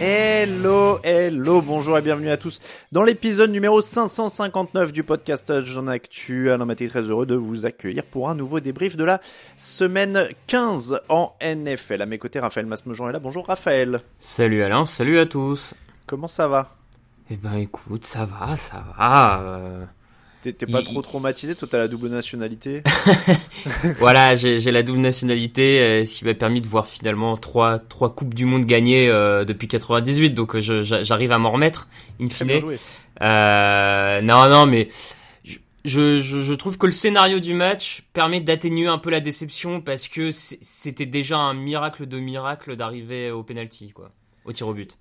Hello, hello, bonjour et bienvenue à tous dans l'épisode numéro 559 du podcast Jean Actu. Alain Maté, très heureux de vous accueillir pour un nouveau débrief de la semaine 15 en NFL. À mes côtés, Raphaël Masmejean est là. Bonjour Raphaël. Salut Alain, salut à tous. Comment ça va? Eh ben écoute, ça va, ça va. euh. T'es pas Il- trop traumatisé Toi, t'as la double nationalité voilà, j'ai la double nationalité, euh, ce qui m'a permis de voir finalement trois, trois Coupes du Monde gagnées euh, depuis 98, donc euh, j'arrive à m'en remettre, in bien fine. joué. Euh, non, non, mais je, je, je- trouve que le scénario du match permet d'atténuer un peu la déception parce que c'était déjà un miracle de miracle d'arriver au penalty, quoi, au tir au but.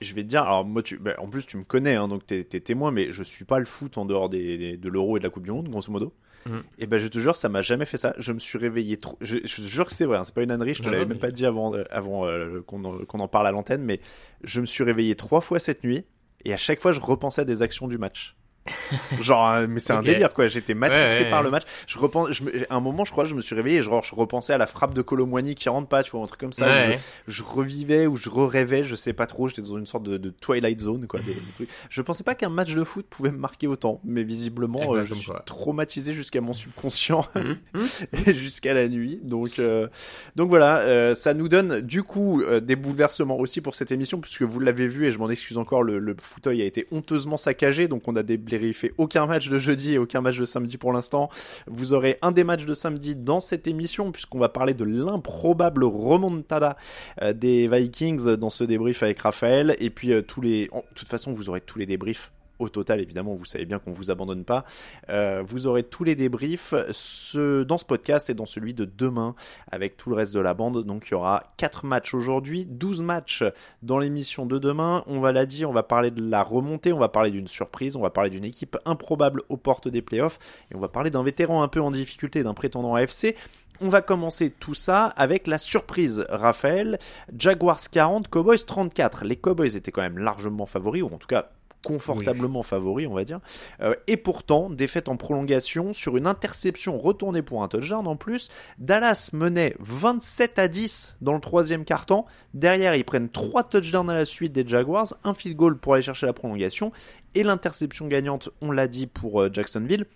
Je vais te dire, alors moi, tu, bah, en plus, tu me connais, hein, donc t'es t'es témoin, mais je suis pas le foot en dehors des, des- de l'euro et de la Coupe du Monde, grosso modo. Mhm. Et ben, je te jure, ça m'a jamais fait ça. Je me suis réveillé trop. Je, je te jure que c'est vrai, hein, c'est pas une ânerie, je te Non, l'avais non, même mais- pas dit avant, euh, avant euh, qu'on en, qu'on en parle à l'antenne, mais je me suis réveillé trois fois cette nuit, et à chaque fois, je repensais à des actions du match. Genre, euh, mais c'est un délire quoi. J'étais matrixé Ouais, ouais, par ouais. le match. Je repense, je à un moment, je crois, je me suis réveillé et genre, je repensais à la frappe de Colomwani qui rentre pas, tu vois, un truc comme ça. je- je revivais ou je rêvais, je sais pas trop, j'étais dans une sorte de, de Twilight Zone, quoi. Des, des trucs. Je pensais pas qu'un match de foot pouvait me marquer autant, mais visiblement, euh, je suis quoi. traumatisé jusqu'à mon subconscient Mhm, mhm. et jusqu'à la nuit. Donc, euh, donc voilà, euh, ça nous donne du coup euh, des bouleversements aussi pour cette émission, puisque vous l'avez vu et je m'en excuse encore, le, le fauteuil a été honteusement saccagé, donc on a débriefé aucun match de jeudi et aucun match de samedi pour l'instant. Vous aurez un des matchs de samedi dans cette émission, puisqu'on va parler de l'improbable remontada euh, des Vikings dans ce débrief avec Raphaël, et puis euh, tous les, de toute façon, vous aurez tous les débriefs. Au total, évidemment, vous savez bien qu'on vous abandonne pas. Euh, vous aurez tous les débriefs dans ce podcast et dans celui de demain avec tout le reste de la bande. Donc il y aura 4 matchs aujourd'hui, 12 matchs dans l'émission de demain. On va la dire, on va parler de la remontée, on va parler d'une surprise, on va parler d'une équipe improbable aux portes des playoffs et on va parler d'un vétéran un peu en difficulté, d'un prétendant AFC. On va commencer tout ça avec la surprise, Raphaël. Jaguars 40, Cowboys 34. Les Cowboys étaient quand même largement favoris, ou en tout cas confortablement favoris, on va dire. Euh, et pourtant, défaite en prolongation sur une interception retournée pour un touchdown en plus. Dallas menait 27 à 10 dans le troisième quart-temps. Derrière, ils prennent trois touchdowns à la suite des Jaguars, un field goal pour aller chercher la prolongation et l'interception gagnante, on l'a dit, pour euh, Jacksonville.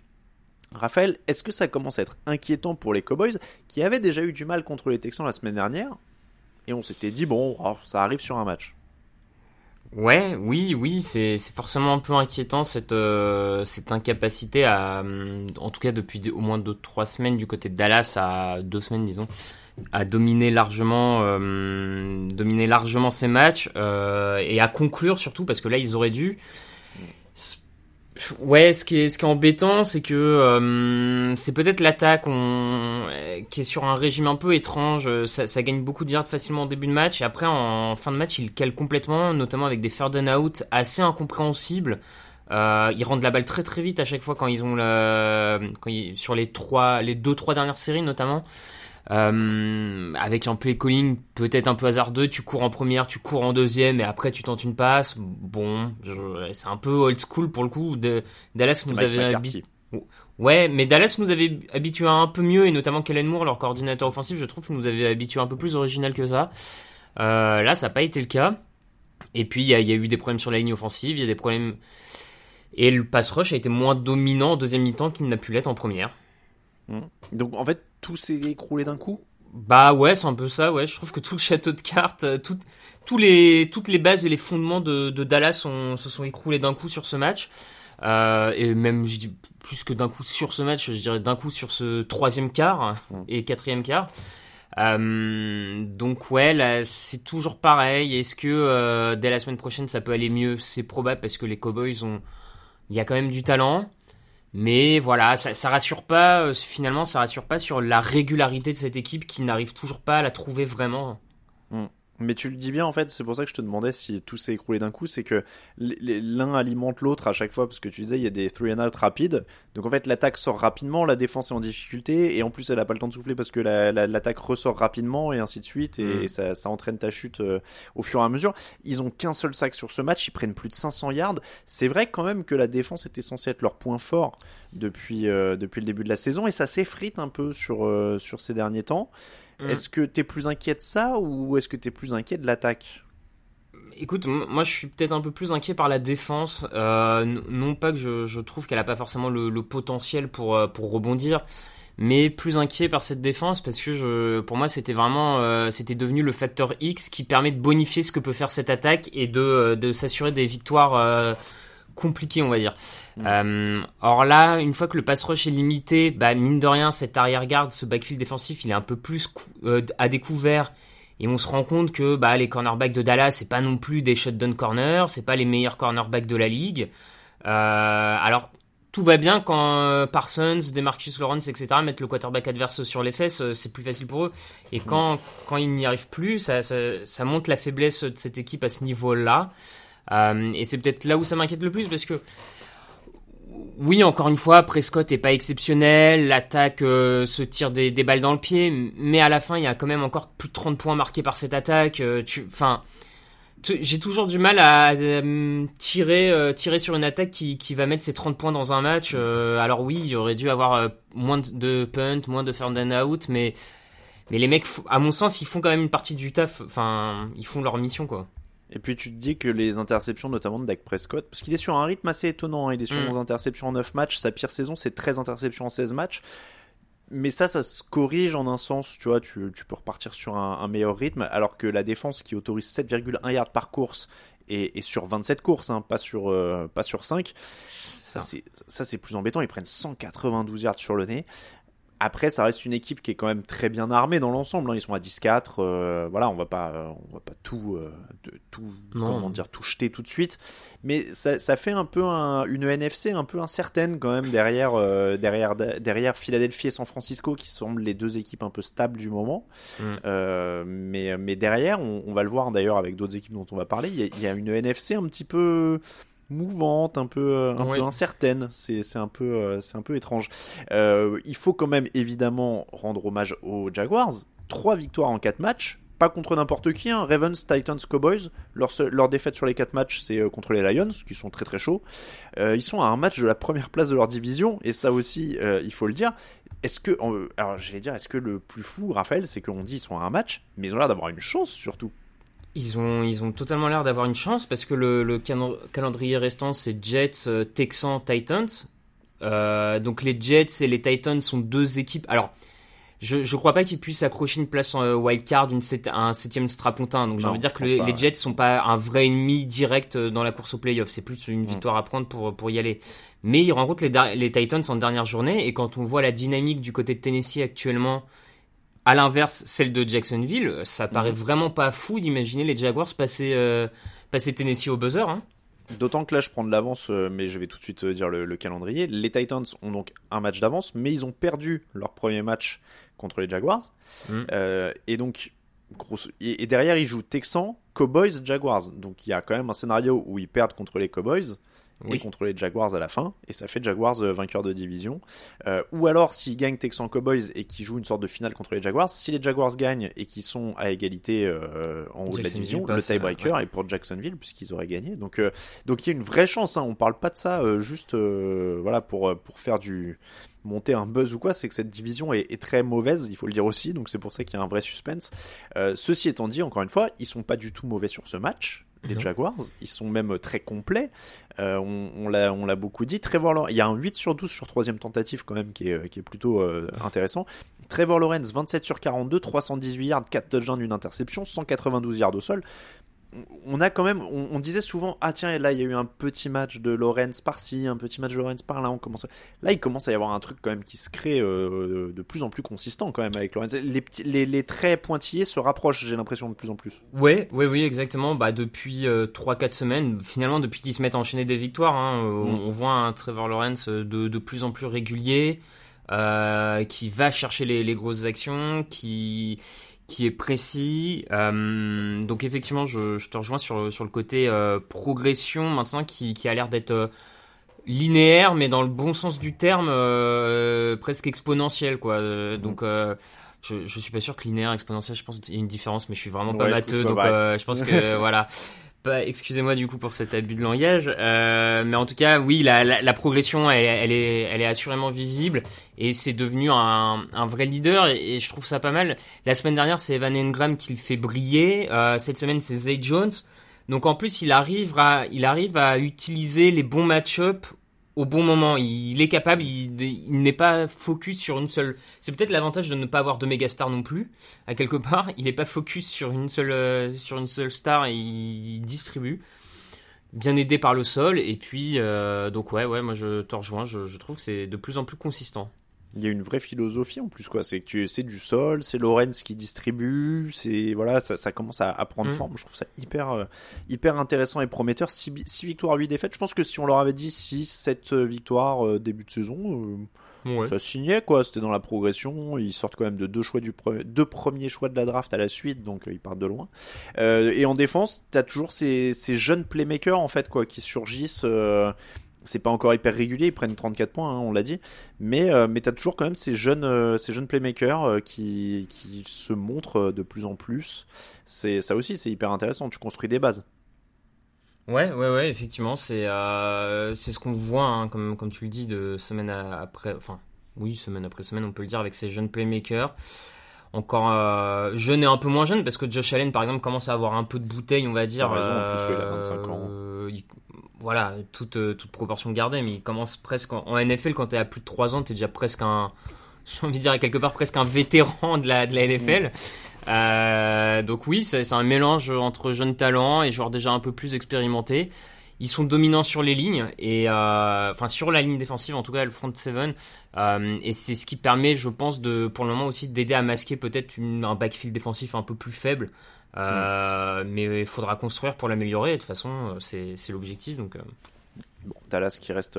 Raphaël, est-ce que ça commence à être inquiétant pour les Cowboys qui avaient déjà eu du mal contre les Texans la semaine dernière? Et on s'était dit bon, oh, ça arrive sur un match. Ouais, oui, oui, c'est forcément un peu inquiétant cette euh, cette incapacité à, hum, en tout cas depuis au moins deux trois semaines du côté de Dallas à deux semaines disons, à dominer largement euh, dominer largement ces matchs euh, et à conclure surtout parce que là ils auraient dû. Ouais, ce qui est, ce qui est embêtant, c'est que euh, c'est peut-être l'attaque on, qui est sur un régime un peu étrange. Ça, ça gagne beaucoup de yards facilement au début de match et après en fin de match, il cale complètement, notamment avec des third and out assez incompréhensibles. Euh, ils rendent la balle très très vite à chaque fois quand ils ont le, quand ils, sur les trois, les deux trois dernières séries notamment. Euh, avec un play calling peut-être un peu hasardeux, tu cours en première, tu cours en deuxième et après tu tentes une passe. Bon, c'est un peu old school pour le coup. De, Dallas nous avait habitué. Ouais, mais Dallas nous avait habitué un peu mieux et notamment Kellen Moore, leur coordinateur offensif, je trouve, nous avait habitué un peu plus original que ça. Euh, là, ça n'a pas été le cas. Et puis il y, y, a eu des problèmes sur la ligne offensive, il y a des problèmes et le pass rush a été moins dominant en deuxième mi-temps qu'il n'a pu l'être en première. Mmh. Donc en fait, tout s'est écroulé d'un coup Bah ouais, c'est un peu ça, ouais. Je trouve que tout le château de cartes, euh, tout, les, toutes les bases et les fondements de, de Dallas se sont écroulés d'un coup sur ce match. Euh, et même, je dis plus que d'un coup sur ce match, je dirais d'un coup sur ce troisième quart mmh. et quatrième quart. Euh, donc ouais, là, c'est toujours pareil. Est-ce que euh, dès la semaine prochaine ça peut aller mieux? C'est probable parce que les Cowboys ont, il y a quand même du talent. Mais voilà, ça, rassure pas, euh, finalement, ça rassure pas sur la régularité de cette équipe qui n'arrive toujours pas à la trouver vraiment. Mais tu le dis bien en fait, c'est pour ça que je te demandais si tout s'est écroulé d'un coup, c'est que l'un alimente l'autre à chaque fois, parce que tu disais il y a des three and out rapides, donc en fait l'attaque sort rapidement, la défense est en difficulté, et en plus elle a pas le temps de souffler parce que l'attaque ressort rapidement, et ainsi de suite, et, mm. ça, ça, entraîne ta chute euh, au fur et à mesure. Ils ont qu'un seul sac sur ce match, ils prennent plus de 500 yards. C'est vrai quand même que la défense était censée être leur point fort depuis, euh, depuis le début de la saison, et ça s'effrite un peu sur, euh, sur ces derniers temps. Mm. Est-ce que tu es plus inquiet de ça ou est-ce que tu es plus inquiet de l'attaque? Écoute, moi je suis peut-être un peu plus inquiet par la défense. Euh, non pas que je, trouve qu'elle n'a pas forcément le, potentiel pour, euh, pour rebondir, mais plus inquiet par cette défense parce que je, pour moi c'était vraiment euh, c'était devenu le facteur X qui permet de bonifier ce que peut faire cette attaque et de, de s'assurer des victoires compliqué, on va dire. Mm. Euh, or là, une fois que le pass rush est limité, bah, mine de rien, cet arrière-garde, ce backfield défensif, il est un peu plus euh, à découvert. Et on se rend compte que bah, les cornerbacks de Dallas, c'est pas non plus des shutdown corners, c'est pas les meilleurs cornerbacks de la ligue. Euh, alors, tout va bien quand Parsons, Demarcus Lawrence, etc. mettent le quarterback adverse sur les fesses, c'est plus facile pour eux. Et quand, quand ils n'y arrivent plus, ça, ça, ça montre la faiblesse de cette équipe à ce niveau-là. Euh, et c'est peut-être là où ça m'inquiète le plus parce que oui, encore une fois, Prescott est pas exceptionnel, l'attaque euh, se tire des, balles dans le pied, mais à la fin, il y a quand même encore plus de 30 points marqués par cette attaque. Euh, j'ai toujours du mal à, tirer, sur une attaque qui, qui, va mettre ses 30 points dans un match. alors oui, il aurait dû avoir moins de punt, moins de third and out, mais, mais les mecs, à mon sens, ils font quand même une partie du taf. Enfin, ils font leur mission, quoi. Et puis tu te dis que les interceptions, notamment de Dak Prescott, parce qu'il est sur un rythme assez étonnant, hein. il est sur 11 mm. interceptions en 9 matchs, sa pire saison c'est 13 interceptions en 16 matchs. Mais ça, ça se corrige en un sens, tu vois, tu, tu peux repartir sur un, meilleur rythme, alors que la défense qui autorise 7,1 yards par course et, sur 27 courses, hein, pas, sur, euh, pas sur 5, ça c'est plus embêtant, ils prennent 192 yards sur le nez. Après, ça reste une équipe qui est quand même très bien armée dans l'ensemble. Hein. Ils sont à 10-4. Euh, voilà, on va pas, euh, on va pas tout, euh, tout, comment dire, tout jeter tout de suite. Mais ça, ça fait un peu un, une NFC un peu incertaine quand même derrière, derrière, derrière Philadelphie et San Francisco qui semblent les deux équipes un peu stables du moment. Mm. mais, mais derrière, on, on va le voir d'ailleurs avec d'autres équipes dont on va parler. Il y, y a une NFC un petit peu mouvante, un peu, euh, un peu incertaine. C'est, un peu, euh, c'est un peu étrange. Euh, il faut quand même évidemment rendre hommage aux Jaguars. Trois victoires en quatre matchs. Pas contre n'importe qui, hein. Ravens, Titans, Cowboys. Leur, leur défaite sur les quatre matchs, c'est contre les Lions, qui sont très très chauds. ils sont à un match de la première place de leur division, et ça aussi, il faut le dire. Est-ce que, alors j'allais dire, est-ce que le plus fou, Raphaël, c'est qu'on dit ils sont à un match, mais ils ont l'air d'avoir une chance surtout. Ils ont, ils ont totalement l'air d'avoir une chance parce que le, calendrier restant c'est Jets, euh, Texans, Titans. Euh, donc les Jets et les Titans sont deux équipes. Alors, je ne crois pas qu'ils puissent accrocher une place en euh, wildcard, un septième strapontin. Donc j'ai envie de dire que les, Jets Jets sont pas un vrai ennemi direct dans la course au playoff. C'est plus une mm. victoire à prendre pour, pour y aller. Mais ils rencontrent les, les Titans en dernière journée et quand on voit la dynamique du côté de Tennessee actuellement à l'inverse, celle de Jacksonville, ça paraît mhm. vraiment pas fou d'imaginer les Jaguars passer, euh, passer Tennessee au buzzer. Hein. D'autant que là, je prends de l'avance, euh, mais je vais tout de suite euh, dire le, le calendrier. Les Titans ont donc un match d'avance, mais ils ont perdu leur premier match contre les Jaguars. Mm. Euh, et donc, grosse- et derrière, ils jouent Texans, Cowboys, Jaguars. Donc, il y a quand même un scénario où ils perdent contre les Cowboys et contre les Jaguars à la fin, et ça fait Jaguars euh, vainqueur de division. Euh, ou alors, s'ils gagnent Texans Cowboys et qu'ils jouent une sorte de finale contre les Jaguars, si les Jaguars gagnent et qu'ils sont à égalité euh, en haut de la division, le passe, tiebreaker euh, est pour Jacksonville puisqu'ils auraient gagné. Donc, euh, donc il y a une vraie chance. Hein. On parle pas de ça euh, juste euh, voilà pour euh, pour faire du monter un buzz ou quoi, c'est que cette division est, est très mauvaise, il faut le dire aussi, donc c'est pour ça qu'il y a un vrai suspense. Euh, ceci étant dit, encore une fois, ils sont pas du tout mauvais sur ce match, les Non. Jaguars, ils sont même très complets, Euh, on, on l'a beaucoup dit, Trevor Lawrence, il y a un 8 sur 12 sur troisième tentative quand même qui est, qui est plutôt euh, intéressant. Trevor Lawrence, 27 sur 42, 318 yards, 4 touchdowns, une interception, 192 yards au sol on a quand même, on, on disait souvent, ah tiens, là il y a eu un petit match de Lawrence par-ci, un petit match de Lawrence par-là, on commence. à- Là, il commence à y avoir un truc quand même qui se crée euh, de plus en plus consistant quand même avec Lawrence. Les, petits, les, les traits pointillés se rapprochent, j'ai l'impression de plus en plus. Ouais, ouais, oui, exactement. Bah depuis 3-4 semaines, finalement depuis qu'ils se mettent à enchaîner des victoires, hein, euh, on, Mm. on voit un Trevor Lawrence euh, de, de plus en plus régulier, euh, qui va chercher les, les grosses actions, qui qui est précis. Euh, donc effectivement, je, je te rejoins sur, sur le côté euh, progression maintenant qui, qui a l'air d'être euh, linéaire, mais dans le bon sens du terme, euh, presque exponentiel, quoi. Euh, donc euh, je, je suis pas sûr que linéaire, exponentiel, je pense qu'il y a une différence, mais je suis vraiment pas Ouais, matheux, donc euh, je pense que voilà. Excusez-moi du coup pour cet abus de langage, euh, mais en tout cas, oui, la, progression, elle, est, elle est assurément visible et c'est devenu un, vrai leader et, et je trouve ça pas mal. La semaine dernière, c'est Evan Engram qui le fait briller. Euh, cette semaine, c'est Zay Jones. Donc en plus, il arrive à, il arrive à utiliser les bons match-up au bon moment. Il est capable, il, n'est pas focus sur une seule. C'est peut-être l'avantage de ne pas avoir de méga star non plus. À quelque part, il n'est pas focus sur une seule, euh, sur une seule star il distribue. Bien aidé par le sol et puis euh, donc ouais ouais moi je te rejoins je trouve que c'est de plus en plus consistant Il y a une vraie philosophie en plus, quoi. C'est que tu- c'est du sol, c'est Lawrence qui distribue, c'est voilà, ça, ça commence à, à prendre Mm. forme. Je trouve ça hyper, euh, hyper intéressant et prometteur. 6 victoires, 8 défaites. Je pense que si on leur avait dit 6, 7 victoires euh, début de saison, euh, ouais. ça signait quoi. C'était dans la progression. Ils sortent quand même de deux choix du pre- deux premiers choix de la draft à la suite, donc euh, ils partent de loin. Euh, et en défense, t'as toujours ces, ces jeunes playmakers en fait quoi, qui surgissent. C'est pas encore hyper régulier, ils prennent 34 points, hein, on l'a dit, mais euh, mais t'as toujours quand même ces jeunes euh, ces jeunes playmakers euh, qui qui se montrent euh, de plus en plus. C'est ça aussi, c'est hyper intéressant. Tu construis des bases. Ouais, ouais, ouais, effectivement, c'est ce qu'on voit, hein, comme, comme tu le dis, de semaine après, enfin, oui, semaine après semaine, on peut le dire, avec ces jeunes playmakers. Encore euh, jeune et un peu moins jeune, parce que Josh Allen, par exemple, commence à avoir un peu de bouteille, on va dire. En plus, il a 25 ans. Euh, il- voilà, toute, euh, toute proportion gardée, mais il commence presque en, en NFL, quand t'es à plus de 3 ans, t'es déjà presque un, j'ai envie de dire quelque part presque un vétéran de la, de la NFL. Euh, donc oui, c'est c'est un mélange entre jeunes talents et joueurs déjà un peu plus expérimentés. Ils sont dominants sur les lignes et euh, enfin sur la ligne défensive en tout cas le front seven. Euh, et c'est ce qui permet je pense de pour le moment aussi d'aider à masquer peut-être un backfield défensif un peu plus faible. Euh, mais il faudra construire pour l'améliorer. De toute façon c'est c'est l'objectif donc Bon, Dallas qui reste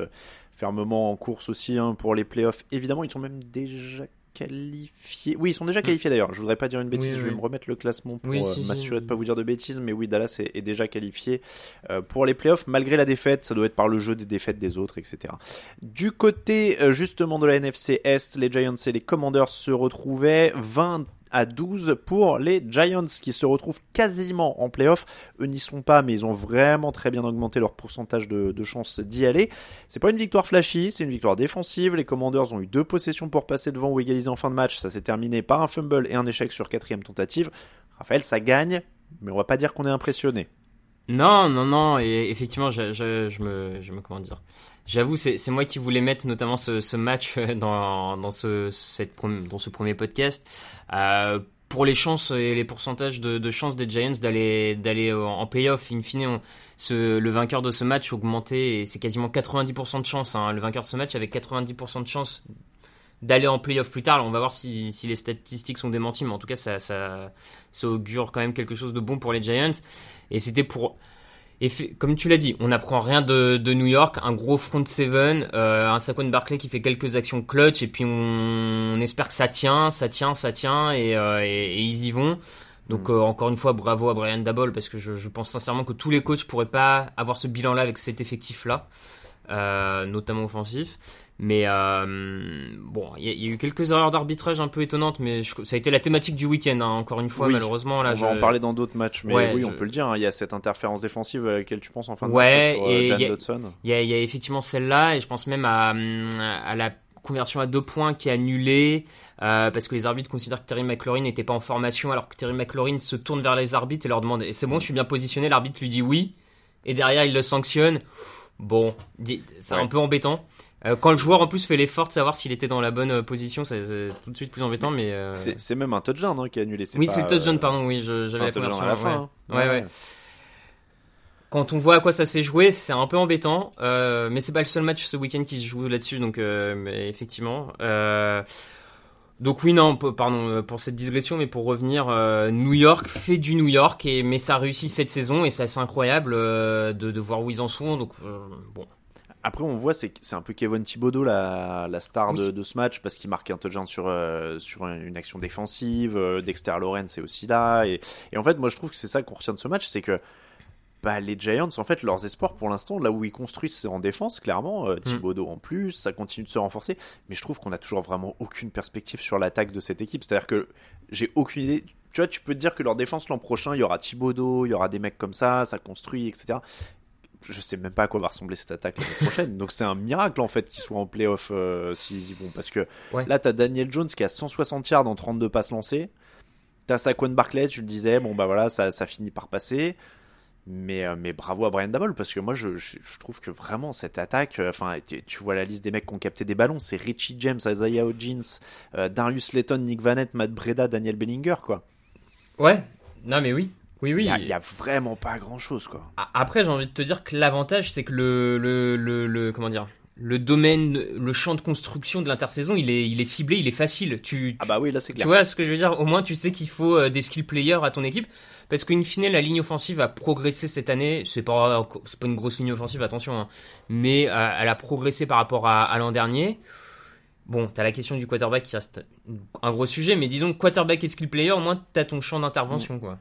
fermement en course aussi hein, pour les playoffs. Évidemment, ils sont même déjà qualifiés. Oui, ils sont déjà qualifiés d'ailleurs. Je voudrais pas dire une bêtise, Oui, je vais oui. me remettre le classement pour Oui, euh, si. m'assurer de pas vous dire de bêtises. Mais oui, Dallas est, est déjà qualifié euh, pour les playoffs malgré la défaite. Ça doit être par le jeu des défaites des autres, etc. Du côté euh, justement de la NFC Est, les Giants et les Commanders se retrouvaient 20 à 12 pour les Giants qui se retrouvent quasiment en playoff. Eux n'y sont pas, mais ils ont vraiment très bien augmenté leur pourcentage de, de chances d'y aller. C'est pas une victoire flashy, c'est une victoire défensive. Les Commanders ont eu deux possessions pour passer devant ou égaliser en fin de match. Ça s'est terminé par un fumble et un échec sur quatrième tentative. Raphaël, ça gagne, mais on va pas dire qu'on est impressionné. Non, non, non, et effectivement, je, je, je me, je me, comment dire, j'avoue, c'est moi qui voulais mettre notamment ce, match euh, dans, dans, ce, dans ce premier podcast. Euh, pour les chances et les pourcentages de, chances des Giants d'aller en playoff, in fine, on- le vainqueur de ce match augmenté, et c'est quasiment 90% de chance. Hein, le vainqueur de ce match avec 90% de chance d'aller en playoff plus tard. On va voir si, si les statistiques sont démenties, mais en tout cas, ça, ça, ça augure quand même quelque chose de bon pour les Giants. Et c'était pour. Et comme tu l'as dit, on n'apprend rien de, de, New York, un gros front seven, euh, un Saquon Barclay qui fait quelques actions clutch et puis on, on espère que ça tient, ça tient, ça tient et, euh, et, et ils y vont. Donc mm. euh, encore une fois, bravo à Brian Dabol parce que je, je, pense sincèrement que tous les coachs pourraient pas avoir ce bilan-là avec cet effectif-là, euh, notamment offensif. Mais euh, bon, il y, y, a eu quelques erreurs d'arbitrage un peu étonnantes, mais je, ça a été la thématique du week-end, hein, encore une fois, malheureusement. Là, on je... va en parler dans d'autres matchs, mais ouais, oui, on peut le dire, hein, il y a cette interférence défensive à laquelle tu penses en fin de ouais, match sur et Jan Dodson. Il y, a, y a effectivement celle-là, et je pense même à, à la conversion à deux points qui est annulée euh, parce que les arbitres considèrent que Terry McLaurin n'était pas en formation alors que Terry McLaurin se tourne vers les arbitres et leur demande et c'est bon je suis bien positionné l'arbitre lui dit oui et derrière il le sanctionne bon c'est ouais. un peu embêtant euh, quand le joueur en plus fait l'effort de savoir s'il était dans la bonne position, c'est tout de suite plus embêtant. Mais euh... c'est même un touchdown hein, qui est annulé. Oui, c'est le touchdown, pardon. Oui, j'avais la conversion à la fin. Ouais, hein. ouais. ouais. Quand on voit à quoi ça s'est joué, c'est un peu embêtant. Euh, mais c'est pas le seul match ce week-end qui se joue là-dessus, donc mais effectivement. donc oui, non, pardon pour cette digression, mais pour revenir, New York fait du New York, et mais ça réussit cette saison et c'est assez incroyable de, de, voir où ils en sont. Donc bon. Après, on voit, c'est un peu Kevin Thibodeau, la, la star oui. de, de, ce match, parce qu'il marque un touchdown sur, euh, sur une action défensive. Euh, Dexter Lawrence est aussi là. Et, et, en fait, moi, je trouve que c'est ça qu'on retient de ce match, c'est que bah, les Giants, en fait, leurs espoirs pour l'instant, là où ils construisent, c'est en défense, clairement. Euh, Thibodeau mm. en plus, ça continue de se renforcer. Mais je trouve qu'on a toujours vraiment aucune perspective sur l'attaque de cette équipe. C'est-à-dire que j'ai aucune idée. Tu vois, tu peux te dire que leur défense l'an prochain, il y aura Thibodeau, il y aura des mecs comme ça, ça construit, etc je sais même pas à quoi va ressembler cette attaque l'année prochaine. Donc c'est un miracle en fait qu'ils soient en playoff euh, s'ils y vont. Parce que ouais. là, t'as Daniel Jones qui a 160 yards en 32 passes lancées. T'as Saquon Barclay, tu le disais, bon bah voilà, ça, ça finit par passer. Mais, euh, mais bravo à Brian Dabble parce que moi je, je, je trouve que vraiment cette attaque, enfin euh, tu, tu, vois la liste des mecs qui ont capté des ballons, c'est Richie James, Isaiah Hodgins, euh, Darius Layton, Nick Vanette, Matt Breda, Daniel Bellinger quoi. Ouais, non mais oui, oui, oui. Il n'y a, a, vraiment pas grand chose, quoi. Après, j'ai envie de te dire que l'avantage, c'est que le, le, le, le, comment dire, le domaine, le champ de construction de l'intersaison, il est, il est ciblé, il est facile. Tu, ah bah oui, là c'est clair. Tu vois ce que je veux dire? Au moins, tu sais qu'il faut euh, des skill players à ton équipe. Parce qu'une fine, la ligne offensive a progressé cette année. C'est pas, c'est pas une grosse ligne offensive, attention. Hein. Mais euh, elle a progressé par rapport à, à l'an dernier. Bon, t'as la question du quarterback qui reste un gros sujet, mais disons quarterback et skill player, au moins t'as ton champ d'intervention, mmh. quoi.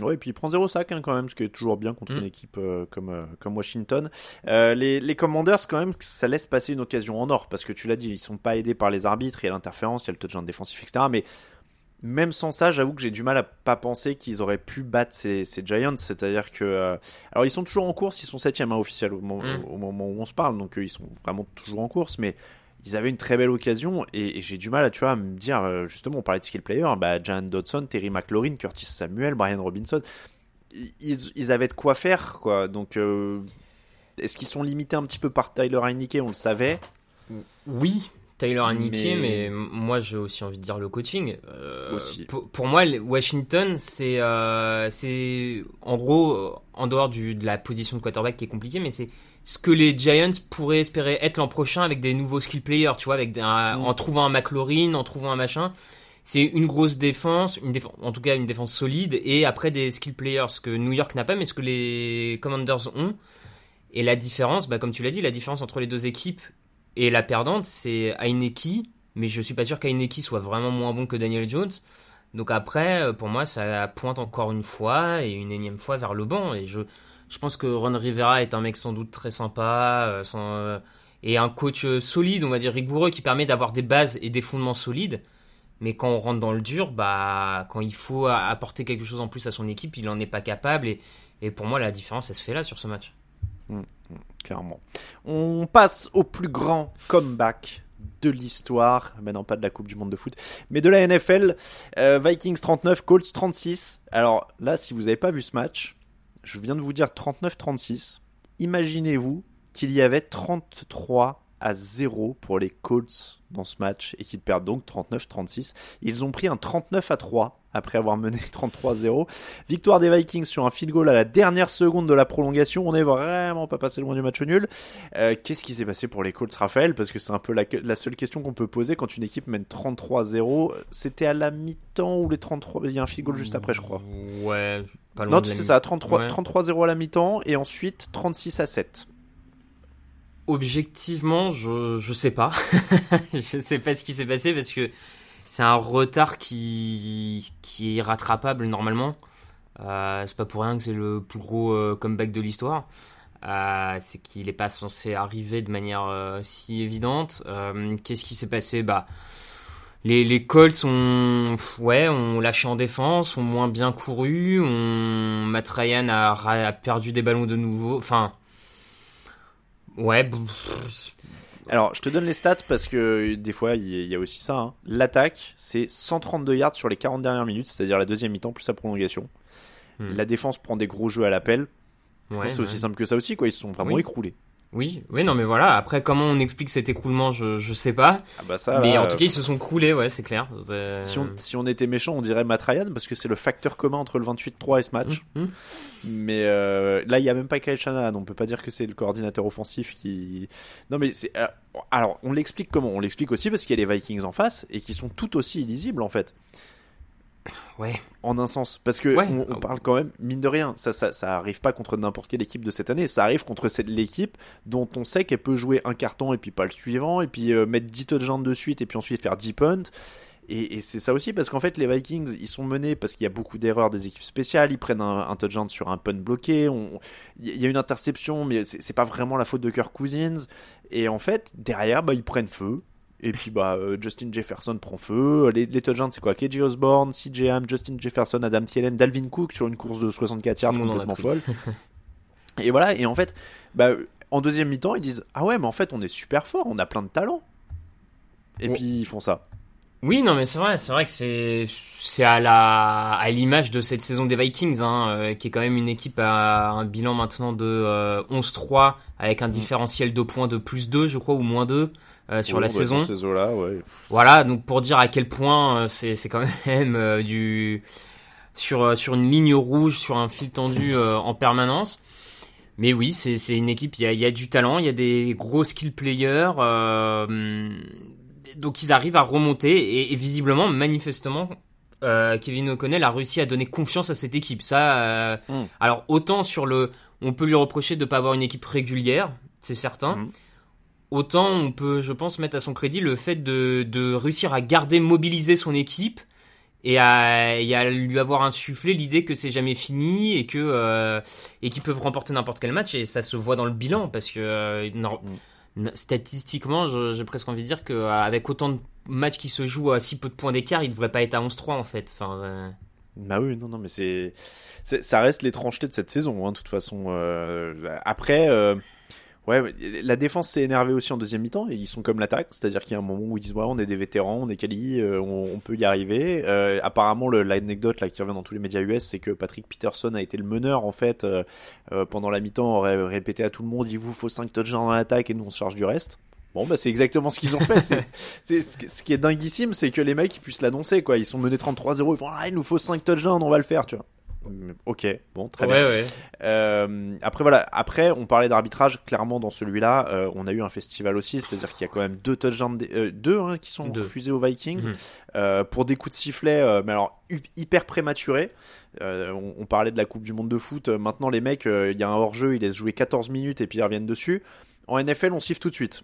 Ouais, et puis il prend zéro sac hein, quand même, ce qui est toujours bien contre mmh. une équipe euh, comme, euh, comme Washington. Euh, les, les Commanders, quand même, ça laisse passer une occasion en or, parce que tu l'as dit, ils sont pas aidés par les arbitres, il y a l'interférence, il y a le touchdown défensif, etc. Mais même sans ça, j'avoue que j'ai du mal à pas penser qu'ils auraient pu battre ces, ces Giants. C'est-à-dire que, euh, alors ils sont toujours en course, ils sont septième hein, officiel au, moment, mmh. au moment où on se parle, donc ils sont vraiment toujours en course, mais ils avaient une très belle occasion et, j'ai du mal à tu vois à me dire euh, justement on parlait de skill player bah Jan Dodson Terry McLaurin Curtis Samuel Brian Robinson. Ils, ils avaient de quoi faire quoi. Donc euh, est-ce qu'ils sont limités un petit peu par Tyler Heineke? On le savait. Oui Tyler Heineke mais, mais moi j'ai aussi envie de dire le coaching euh, aussi. Pour, pour, moi Washington c'est euh, en gros en dehors du, de la position de quarterback qui est compliquée mais c'est ce que les Giants pourraient espérer être l'an prochain avec des nouveaux skill players, tu vois, avec un, mm. en trouvant un McLaurin, en trouvant un machin. C'est une grosse défense, une défense, en tout cas une défense solide, et après des skill players, ce que New York n'a pas, mais ce que les Commanders ont. Et la différence, bah, comme tu l'as dit, la différence entre les deux équipes et la perdante, c'est Heineke, mais je suis pas sûr qu'Heineke soit vraiment moins bon que Daniel Jones. Donc après, pour moi, ça pointe encore une fois et une énième fois vers le banc, et je je pense que Ron Rivera est un mec sans doute très sympa euh, sans, euh, et un coach euh, solide, on va dire rigoureux, qui permet d'avoir des bases et des fondements solides. Mais quand on rentre dans le dur, bah, quand il faut apporter quelque chose en plus à son équipe, il n'en est pas capable. Et, et, pour moi, la différence, elle se fait là sur ce match. Mmh, mmh, clairement. On passe au plus grand comeback de l'histoire, maintenant non pas de la Coupe du Monde de foot, mais de la NFL. Euh, Vikings 39, Colts 36. Alors là, si vous n'avez pas vu ce match, je viens de vous dire 39-36. Imaginez-vous qu'il y avait 33 à 0 pour les Colts dans ce match et qu'ils perdent donc 39-36. Ils ont pris un 39 à 3 après avoir mené 33-0. Victoire des Vikings sur un field goal à la dernière seconde de la prolongation. On n'est vraiment pas passé loin du match nul. Euh, Qu'est-ce qui s'est passé pour les Colts, Raphaël? Parce que c'est un peu la, la seule question qu'on peut poser quand une équipe mène 33-0. C'était à la mi-temps ou les 33 Il y a un field goal juste après, je crois. Ouais, pas loin Non, c'est ça, 33 Ouais. 33-0 à la mi-temps et ensuite 36 à 7. Objectivement, je je sais pas. je sais pas ce qui s'est passé parce que c'est un retard qui qui est irrattrapable normalement. Euh, c'est pas pour rien que c'est le plus gros euh, comeback de l'histoire. Euh, c'est qu'il est pas censé arriver de manière euh, si évidente. Qu'est-ce qui s'est passé? Bah les, les Colts ont, ouais, ont lâché en défense, ont moins bien couru, ont, Matt Ryan a, a perdu des ballons de nouveau. Enfin, ouais, Alors, je te donne les stats parce que des fois, il y, a- aussi ça. hein. L'attaque, c'est 132 yards sur les 40 dernières minutes, c'est-à-dire la deuxième mi-temps plus la prolongation. Hmm. La défense prend des gros jeux à l'appel. Ouais, c'est aussi simple que ça aussi, quoi. Ils se sont vraiment Oui. écroulés. Oui, oui, non, mais voilà. Après, comment on explique cet écoulement, je, je sais pas. Ah bah ça, mais là, en tout euh, cas, ils se sont coulés, ouais, c'est clair. Si, on, si on était méchant, on dirait Matt Ryan parce que c'est le facteur commun entre le 28-3 et ce match. Hum, hum. Mais euh, là, il y a même pas Kyle Shanahan. On peut pas dire que c'est le coordinateur offensif qui. Non, mais c'est. alors, Alors, on l'explique comment? On l'explique aussi parce qu'il y a les Vikings en face et qui sont tout aussi illisibles en fait. Ouais. En un sens. Parce que Ouais. on, on parle quand même, mine de rien, ça, ça, ça arrive pas contre n'importe quelle équipe de cette année. Ça arrive contre l'équipe dont on sait qu'elle peut jouer un carton et puis pas le suivant, et puis euh, mettre 10 touchdowns de suite et puis ensuite faire 10 punts. Et, et c'est ça aussi parce qu'en fait les Vikings ils sont menés parce qu'il y a beaucoup d'erreurs des équipes spéciales, ils prennent un, un touchdown sur un punt bloqué, il y a une interception mais c'est pas vraiment la faute de Kirk Cousins et en fait derrière bah ils prennent feu et puis bah euh, Justin Jefferson prend feu, les, les touchdowns c'est quoi? KJ Osborne, CJ Ham, Justin Jefferson, Adam Thielen, Dalvin Cook sur une course de 64 yards complètement folle. et voilà et en fait bah en deuxième mi-temps ils disent ah ouais mais en fait on est super fort, on a plein de talent. Et Ouais. puis ils font ça. Oui, non, mais c'est vrai, c'est vrai que c'est c'est à la à l'image de cette saison des Vikings, hein, euh, qui est quand même une équipe à un bilan maintenant de euh, 11-3 avec un différentiel de points de plus 2, je crois, ou moins 2 euh, sur la bah, saison. Ouais. Voilà, donc pour dire à quel point euh, c'est quand même euh, du sur euh, sur une ligne rouge, sur un fil tendu en permanence. Mais oui, c'est une équipe. Il y a, il y a du talent, il y a des gros skill players. donc ils arrivent à remonter et, et visiblement, manifestement, euh, Kevin O'Connell a réussi à donner confiance à cette équipe. Ça, euh, Mm. alors autant sur le, on peut lui reprocher de pas avoir une équipe régulière, c'est certain. Mm. Autant on peut, je pense, mettre à son crédit le fait de, de réussir à garder, mobiliser son équipe et à, et à lui avoir insufflé l'idée que c'est jamais fini et que euh, et qu'ils peuvent remporter n'importe quel match et ça se voit dans le bilan parce que euh, non- n- statistiquement, j'ai presque envie de dire qu'avec autant de matchs qui se jouent à si peu de points d'écart, il devrait pas être à 11-3 en fait. Enfin, euh, Bah oui, non, non, mais c'est, c'est- ça reste l'étrangeté de cette saison, hein, de toute façon. euh, après, euh, ouais, la défense s'est énervée aussi en deuxième mi-temps et ils sont comme l'attaque, c'est-à-dire qu'il y a un moment où ils disent ouais, on est des vétérans, on est quali, euh, on, on peut y arriver. Euh, apparemment, l'anecdote là qui revient dans tous les médias US, c'est que Patrick Peterson a été le meneur en fait euh, euh, pendant la mi-temps, aurait répété à tout le monde il vous faut 5 touchdowns dans l'attaque et nous on se charge du reste. Bon bah c'est exactement ce qu'ils ont fait. C'est, c'est ce qui- ce qui est dinguissime, c'est que les mecs ils puissent l'annoncer quoi. Ils sont menés 33-0, ils font ah il nous faut 5 touchdowns, on va le faire, tu vois. Ok, bon très bien. ouais. Euh, après voilà, après on parlait d'arbitrage. Clairement dans celui-là, euh, on a eu un festival aussi, c'est-à-dire qu'il y a quand même deux touchdowns, euh, deux hein, qui sont Deux. refusés aux Vikings Mhm. euh, pour des coups de sifflet, mais alors hyper prématurés. On, on parlait de la Coupe du Monde de foot. Maintenant les mecs, il y a un hors-jeu, ils laissent jouer 14 minutes et puis ils reviennent dessus. En NFL, on siffle tout de suite.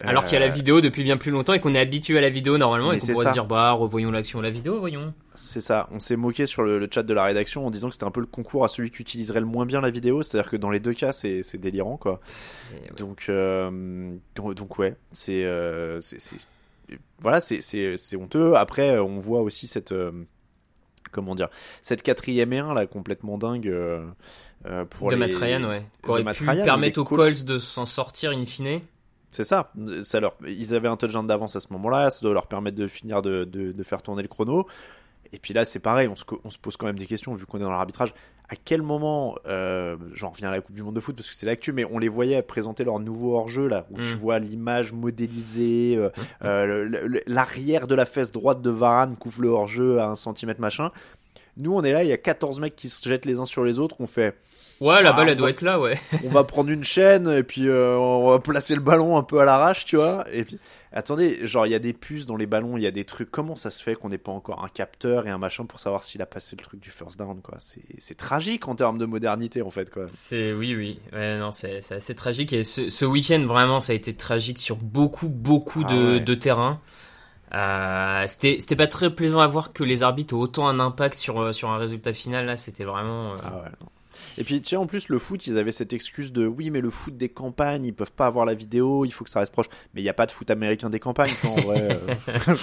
Alors qu'il y a la Euh, vidéo depuis bien plus longtemps et qu'on est habitué à la vidéo normalement et qu'on pourrait ça. se dire bah revoyons l'action la vidéo, voyons. C'est ça, on s'est moqué sur le, le chat de la rédaction en disant que c'était un peu le concours à celui qui utiliserait le moins bien la vidéo, c'est-à-dire que dans les deux cas c'est c'est délirant quoi. Donc, euh, donc, donc ouais, c'est euh, voilà, c'est c'est c'est honteux. Après, on voit aussi cette euh, comment dire cette quatrième et un là complètement dingue euh, euh, pour de les... Matt Ryan, ouais. Qui aurait pu permettre aux Colts. Colts de s'en sortir in fine. C'est ça, ça leur, ils avaient un touchdown d'avance à ce moment-là, ça doit leur permettre de finir de, de, de faire tourner le chrono. Et puis là, c'est pareil, on se, on se pose quand même des questions vu qu'on est dans l'arbitrage. à quel moment, euh, j'en reviens à la Coupe du Monde de foot parce que c'est l'actu, mais on les voyait présenter leur nouveau hors-jeu là, où tu Mm. vois l'image modélisée, euh, euh, le- le- l'arrière de la fesse droite de Varane couvre le hors-jeu à un centimètre machin. Nous, on est là, il y a 14 mecs qui se jettent les uns sur les autres, on fait, Ouais, la Ah, balle, elle doit va- être là, ouais. on va prendre une chaîne et puis euh, on va placer le ballon un peu à l'arrache, tu vois. Et puis, attendez, genre il y a des puces dans les ballons, il y a des trucs. Comment ça se fait qu'on n'ait pas encore un capteur et un machin pour savoir s'il a passé le truc du first down, quoi? C'est c'est tragique en termes de modernité, en fait, quoi. C'est oui, oui. Ouais, non, c'est assez tragique. Et ce, ce week-end, vraiment, ça a été tragique sur beaucoup, beaucoup Ah de, ouais. de terrains. Euh, c'était pas très plaisant à voir que les arbitres aient autant un impact sur euh, sur un résultat final. Là, c'était vraiment. euh, Ah ouais, non. Et puis, tu sais, en plus, le foot, ils avaient cette excuse de oui, mais le foot des campagnes, ils peuvent pas avoir la vidéo, il faut que ça reste proche. Mais il n'y a pas de foot américain des campagnes, quoi, en vrai. euh.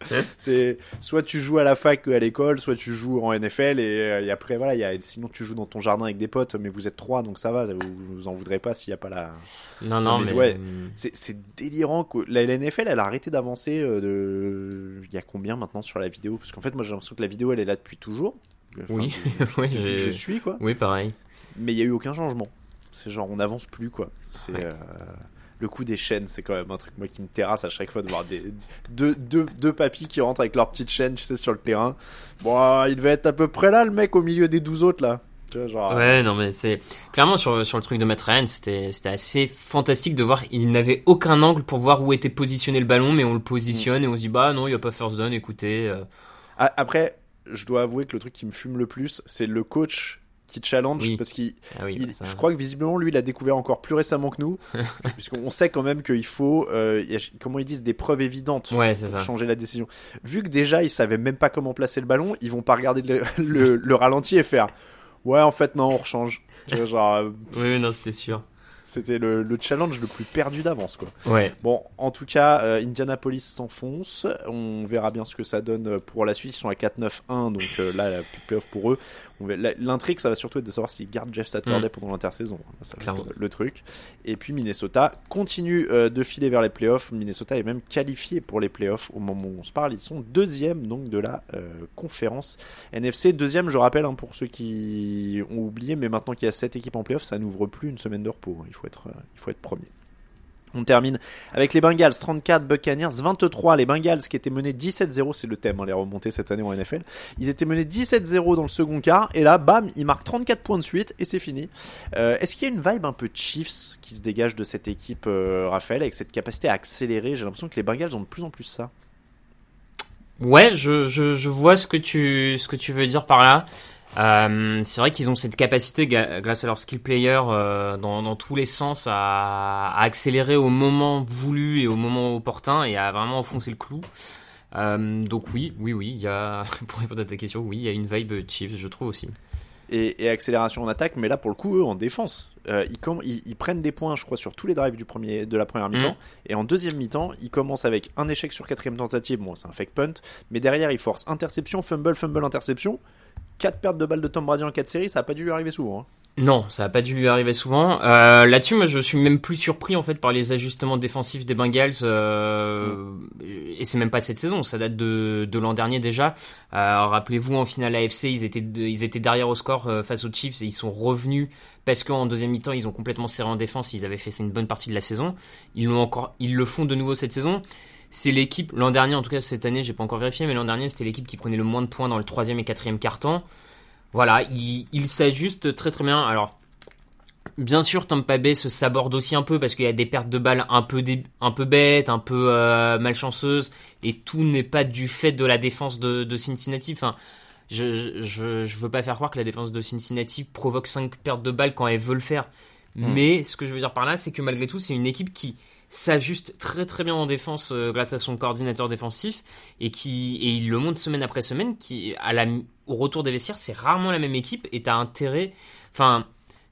c'est soit tu joues à la fac ou à l'école, soit tu joues en NFL et, euh, et après, voilà, il y a, sinon tu joues dans ton jardin avec des potes, mais vous êtes trois, donc ça va, vous, vous en voudrez pas s'il n'y a pas la. Non, Non, mais mais. ouais. euh, C'est, délirant que la, la NFL, elle a arrêté d'avancer euh, de. Il y a combien maintenant sur la vidéo? Parce qu'en fait, moi j'ai l'impression que la vidéo, elle est là depuis toujours. Enfin, Oui, j'ai- je suis, quoi Oui, pareil. mais il y a eu aucun changement. C'est genre on n'avance plus quoi. C'est Ouais. euh, le coup des chaînes, c'est quand même un truc moi qui me terrasse à chaque fois de voir des deux deux deux papis qui rentrent avec leur petite chaîne, tu sais, sur le terrain. Bon, il devait être à peu près là le mec au milieu des 12 autres là. Tu vois, genre. Ouais, non, mais c'est clairement sur, sur le truc de Matt Ryan, c'était c'était assez fantastique de voir. Il n'avait aucun angle pour voir où était positionné le ballon, mais on le positionne et on se dit bah non, il y a pas first down. Écoutez, euh, Après, je dois avouer que le truc qui me fume le plus, c'est le coach qui challenge Oui. parce qu'il ah oui, je crois que visiblement lui il a découvert encore plus récemment que nous puisqu'on sait quand même qu'il faut euh, il y a- comment ils disent des preuves évidentes Ouais, pour ça. changer la décision vu que déjà ils savaient même pas comment placer le ballon ils vont pas regarder le, le, le ralenti et faire ouais en fait non on rechange genre euh, Oui, non, c'était sûr. C'était le, le challenge le plus perdu d'avance quoi Ouais. Bon, en tout cas, euh, Indianapolis s'enfonce. On verra bien ce que ça donne pour la suite. Ils sont à 4-9-1, donc euh, là, la plus playoff pour eux. L'intrigue, ça va surtout être de savoir s'ils gardent Jeff Saturday Mm. pendant l'intersaison. Clairement. le truc. Et puis Minnesota continue euh, de filer vers les playoffs. Minnesota est même qualifié pour les playoffs au moment où on se parle. Ils sont deuxième donc de la euh, conférence NFC. Deuxième, je rappelle, hein, pour ceux qui ont oublié, mais maintenant qu'il y a sept équipes en playoffs, ça n'ouvre plus une semaine de repos. Il faut être, euh, il faut être premier. On termine avec les Bengals 34, Buccaneers 23. Les Bengals qui étaient menés 17-0, c'est le thème, hein, les remontées cette année en NFL. Ils étaient menés 17-0 dans le second quart et là, bam, ils marquent 34 points de suite et c'est fini. Euh, Est-ce qu'il y a une vibe un peu Chiefs qui se dégage de cette équipe, euh, Raphaël, avec cette capacité à accélérer? J'ai l'impression que les Bengals ont de plus en plus ça. Ouais, je, je, je vois ce que tu ce que tu veux dire par là. Euh, c'est vrai qu'ils ont cette capacité, grâce à leur skill player, euh, dans, dans tous les sens, à, à accélérer au moment voulu et au moment opportun et à vraiment enfoncer le clou. Euh, donc oui, oui, oui, il y a, pour répondre à ta question, oui, il y a une vibe Chiefs, je trouve aussi. Et, et accélération en attaque, mais là pour le coup, eux, en défense. Euh, ils, com- ils, ils prennent des points, je crois, sur tous les drives du premier, de la première mi-temps. Et en deuxième mi-temps, ils commencent avec un échec sur quatrième tentative. Bon, c'est un fake punt. Mais derrière, ils forcent interception, fumble, fumble, interception. Quatre pertes de balles de Tom Brady en quatre séries, ça a pas dû lui arriver souvent. hein. Non, ça a pas dû lui arriver souvent. Euh, Là-dessus, moi, je suis même plus surpris en fait par les ajustements défensifs des Bengals. Euh, Et c'est même pas cette saison, ça date de, l'an dernier déjà. Euh, Rappelez-vous, en finale AFC, ils étaient ils étaient derrière au score euh, face aux Chiefs et ils sont revenus parce qu'en deuxième mi-temps, ils ont complètement serré en défense. Ils avaient fait une bonne partie de la saison. Ils encore, ils le font de nouveau cette saison. C'est l'équipe l'an dernier, en tout cas cette année, j'ai pas encore vérifié, mais l'an dernier c'était l'équipe qui prenait le moins de points dans le troisième et quatrième quart-temps. Voilà, il, il s'ajuste très très bien. Alors, bien sûr, Tampa Bay se saborde aussi un peu parce qu'il y a des pertes de balles un peu, dé- un peu bêtes, un peu euh, malchanceuses, et tout n'est pas du fait de la défense de, de Cincinnati. Enfin, je, je, je veux pas faire croire que la défense de Cincinnati provoque 5 pertes de balles quand elle veut le faire. Hmm. Mais ce que je veux dire par là, c'est que malgré tout, c'est une équipe qui s'ajuste très très bien en défense euh, grâce à son coordinateur défensif et qui et il le montre semaine après semaine qui au retour des vestiaires c'est rarement la même équipe et t'as intérêt enfin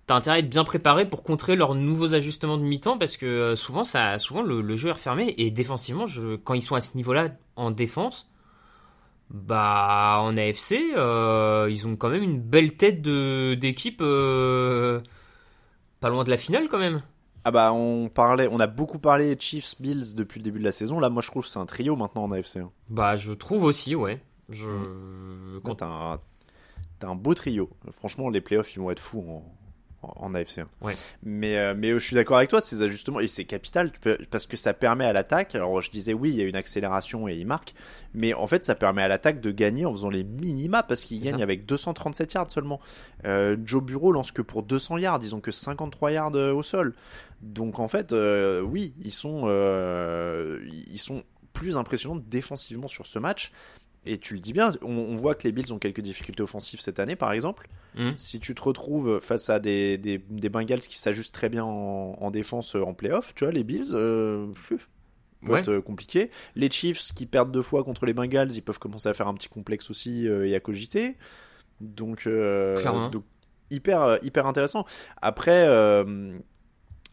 t'as intérêt à être bien préparé pour contrer leurs nouveaux ajustements de mi-temps parce que euh, souvent ça souvent le, jeu est refermé et défensivement quand ils sont à ce niveau-là en défense bah en AFC euh, ils ont quand même une belle tête de d'équipe pas loin de la finale quand même Ah bah, on parlait, on a beaucoup parlé Chiefs, Bills depuis le début de la saison. Là, moi, je trouve que c'est un trio maintenant en AFC. hein. bah je trouve aussi ouais je quand t'as un- beau trio. Franchement, les playoffs, ils vont être fous en, en AFC. Ouais. Mais, euh, mais je suis d'accord avec toi, ces ajustements, et c'est capital, parce que ça permet à l'attaque, alors je disais oui, il y a une accélération et il marque, mais en fait ça permet à l'attaque de gagner en faisant les minima, parce qu'il C'est gagne ça. avec 237 yards seulement. Euh, Joe Bureau lance que pour 200 yards, ils ont que 53 yards euh, au sol. Donc en fait, euh, oui, ils sont, euh, ils sont plus impressionnants défensivement sur ce match. Et tu le dis bien, on, on voit que les Bills ont quelques difficultés offensives cette année, par exemple. Mhm. Si tu te retrouves face à des, des, des Bengals qui s'ajustent très bien en, en défense euh, en playoff, tu vois, les Bills, euh, peut être compliqué. Les Chiefs qui perdent deux fois contre les Bengals, ils peuvent commencer à faire un petit complexe aussi euh, et à cogiter. Donc, euh, hyper, hyper intéressant. Après, euh,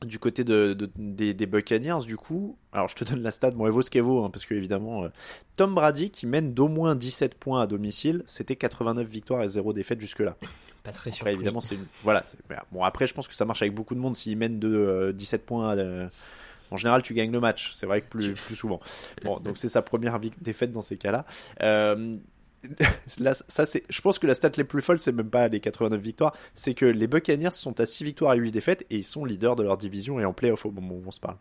du côté de, de- des, des Buccaneers, du coup, alors je te donne la stat, bon, elle vaut ce qu'elle vaut, hein, parce que évidemment, euh, Tom Brady qui mène d'au moins 17 points à domicile, c'était 89 victoires et 0 défaites jusque-là. Pas très surpris. évidemment, c'est une... voilà. Bon, après, je pense que ça marche avec beaucoup de monde. S'ils mènent de euh, 17 points, euh, en général, tu gagnes le match. C'est vrai que plus, plus souvent. Bon, donc c'est sa première défaite dans ces cas-là. Euh, Là, ça c'est. Je pense que la stat les plus folles, c'est même pas les 89 victoires, c'est que les Buccaneers sont à 6 victoires et 8 défaites et ils sont leaders de leur division et en playoff au moment où on se parle.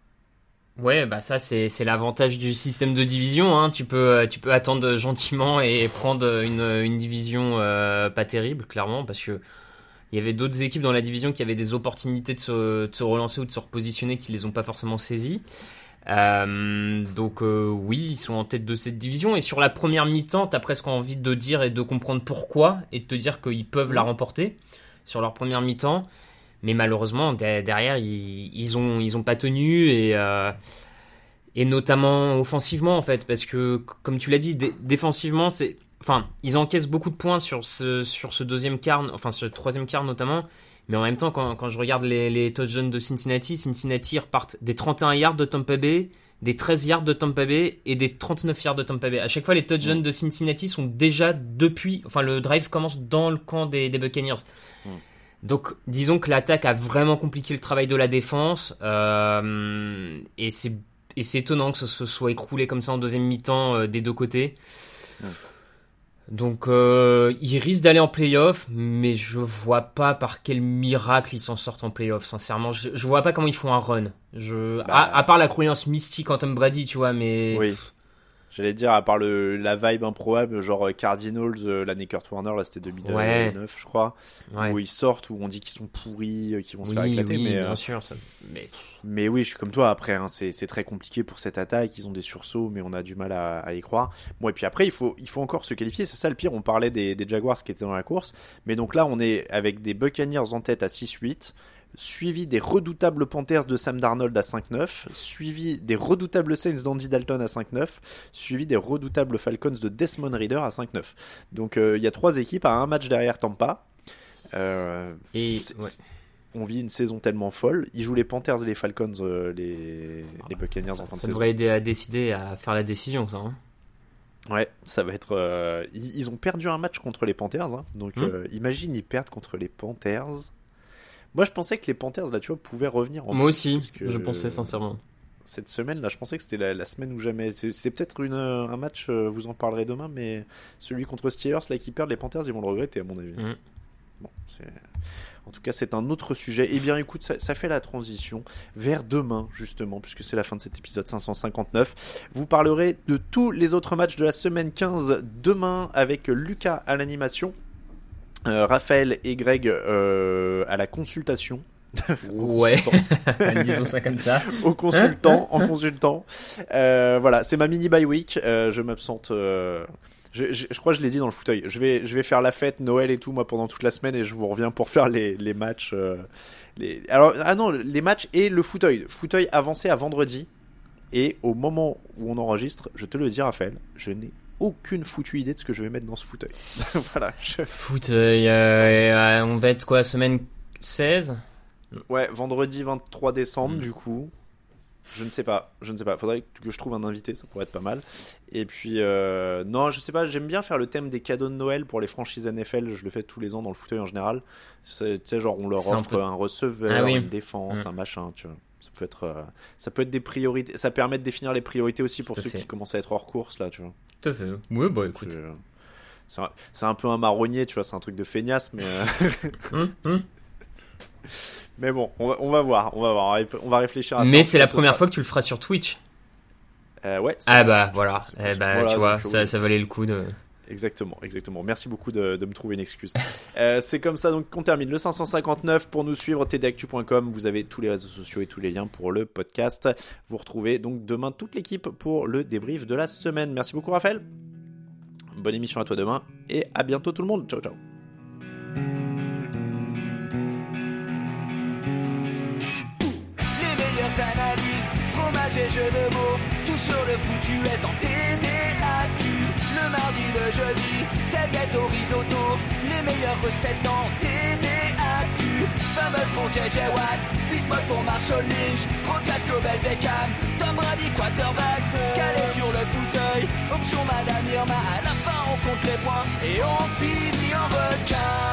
Ouais, bah ça c'est c'est l'avantage du système de division. Hein. Tu peux euh, tu peux attendre gentiment et prendre une une division euh, pas terrible, clairement, parce que il y avait d'autres équipes dans la division qui avaient des opportunités de se, de se relancer ou de se repositionner qui les ont pas forcément saisies. Euh, donc euh, oui, ils sont en tête de cette division et sur la première mi-temps, t'as presque envie de dire et de comprendre pourquoi et de te dire qu'ils peuvent la remporter sur leur première mi-temps. Mais malheureusement, de- derrière, ils, ils ont ils ont pas tenu et euh, et notamment offensivement en fait parce que comme tu l'as dit, dé- défensivement, c'est enfin ils encaissent beaucoup de points sur ce sur ce deuxième quart, enfin ce troisième quart notamment. Mais en même temps, quand, quand je regarde les, les touchdowns de Cincinnati, Cincinnati repartent des 31 yards de Tampa Bay, des 13 yards de Tampa Bay et des 39 yards de Tampa Bay. À chaque fois, les touchdowns de Cincinnati sont déjà depuis. Enfin, le drive commence dans le camp des, des Buccaneers. Donc, disons que l'attaque a vraiment compliqué le travail de la défense. euh, et c'est étonnant que ce se soit écroulé comme ça en deuxième mi-temps euh, des deux côtés. Donc, euh, ils risquent d'aller en playoff, mais je vois pas par quel miracle ils s'en sortent en playoff. Sincèrement, je, je vois pas comment ils font un run. Je, Bah. à, à part la croyance mystique en Tom Brady, tu vois, mais Oui. J'allais dire, à part le, la vibe improbable, genre euh, Cardinals, euh, l'année Kurt Warner, là c'était 2009, Ouais. je crois, ouais. où ils sortent, où on dit qu'ils sont pourris, euh, qu'ils vont se faire éclater, oui, mais, euh, bien sûr. Ça, mais mais oui, je suis comme toi après, hein, c'est c'est très compliqué pour cette attaque, ils ont des sursauts, mais on a du mal à, à y croire. Bon, et puis après, il faut, il faut encore se qualifier, c'est ça le pire, on parlait des, des Jaguars qui étaient dans la course, mais donc là on est avec des Buccaneers en tête à 6-8, suivi des redoutables Panthers de Sam Darnold à 5-9, suivi des redoutables Saints d'Andy Dalton à 5-9, suivi des redoutables Falcons de Desmond Reader à 5-9. Donc euh, il y a trois équipes à un match derrière Tampa. Euh, et ouais. on vit une saison tellement folle. Ils jouent les Panthers et les Falcons, euh, les, les Buccaneers en fin de ça saison. devrait aider à décider à faire la décision, ça. hein. Ouais, ça va être. euh, Ils, ils ont perdu un match contre les Panthers, hein. donc euh, imagine ils perdent contre les Panthers. Moi, je pensais que les Panthers là, tu vois, pouvaient revenir. En Moi aussi, que- je pensais sincèrement. cette semaine là, je pensais que c'était la, la semaine où jamais. C'est peut-être euh, un match, euh, vous en parlerez demain, mais celui contre Steelers là qui perdent les Panthers, ils vont le regretter à mon avis. Mhm. Bon, c'est. En tout cas, c'est un autre sujet. Eh bien, écoute, ça, ça fait la transition vers demain, justement, puisque c'est la fin de cet épisode 559. Vous parlerez de tous les autres matchs de la semaine 15 demain avec Lucas à l'animation, Raphaël et Greg euh, à la consultation. Ouais. consultant. Disons ça comme ça. au consultant, en consultant. Euh, voilà, c'est ma mini bye week. Euh, je m'absente. euh, je, je, je crois que je l'ai dit dans le fauteuil. Je vais, je vais faire la fête, Noël et tout, moi, pendant toute la semaine, et je vous reviens pour faire les, les matchs. euh, les... Alors, ah non, les matchs et le fauteuil. Fauteuil avancé à vendredi. Et au moment où on enregistre, je te le dis, Raphaël, je n'ai aucune foutue idée de ce que je vais mettre dans ce fauteuil. voilà. je- Foot, euh, on va être quoi, semaine 16 Ouais, vendredi 23 décembre, Mm. du coup. Je ne sais pas, je ne sais pas. Faudrait que je trouve un invité, ça pourrait être pas mal. Et puis, euh, non, je sais pas, j'aime bien faire le thème des cadeaux de Noël pour les franchises NFL. Je le fais tous les ans dans le fauteuil en général. Tu sais, genre, on leur un offre peu- un, receveur, Ah oui. une défense, Mm. un machin, tu vois. Ça peut être, euh, ça peut être des priorités. Ça permet de définir les priorités aussi pour Tout ceux fait. qui commencent à être hors course, là, tu vois. Tout à fait. Ouais, bah écoute. C'est un, un peu un marronnier, tu vois, c'est un truc de feignasse, mais. euh, Hum, hum. Mais bon, on va, on va voir, on va voir, on va réfléchir à ça. Mais c'est la première sera- fois que tu le feras sur Twitch. Euh, ouais. Ah bah voilà, eh bah, Voilà, tu vois, ça, oui. ça valait le coup de. Exactement, exactement. Merci beaucoup de, me trouver une excuse. Euh, c'est comme ça donc qu'on termine le 559. Pour nous suivre, tdactu.com. Vous avez tous les réseaux sociaux et tous les liens pour le podcast. Vous retrouvez donc demain toute l'équipe pour le débrief de la semaine. Merci beaucoup Raphaël. Bonne émission à toi demain et à bientôt tout le monde. Ciao ciao. Les analyses, fromage et de mots, tout sur le foutu est en. Le mardi, le jeudi, tel gâteau risotto, les meilleures recettes en TDAQ. Fumble pour JJ Watt, Bismuth pour Marshall Lynch, Procast Global Beckham, Tom Brady quarterback, calé sur le fauteuil, option Madame Irma, à la fin on compte les points et on finit en requin.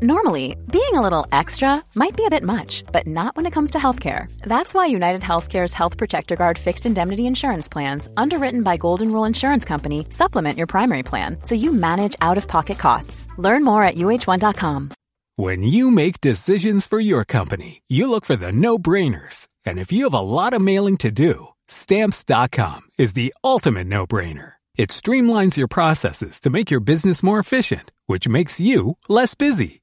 Normally, being a little extra might be a bit much, but not when it comes to healthcare. That's why United Healthcare's Health Protector Guard fixed indemnity insurance plans, underwritten by Golden Rule Insurance Company, supplement your primary plan so you manage out of pocket costs. Learn more at uh1.com. When you make decisions for your company, you look for the no-brainers. And if you have a lot of mailing to do, stamps.com is the ultimate no-brainer. It streamlines your processes to make your business more efficient, which makes you less busy.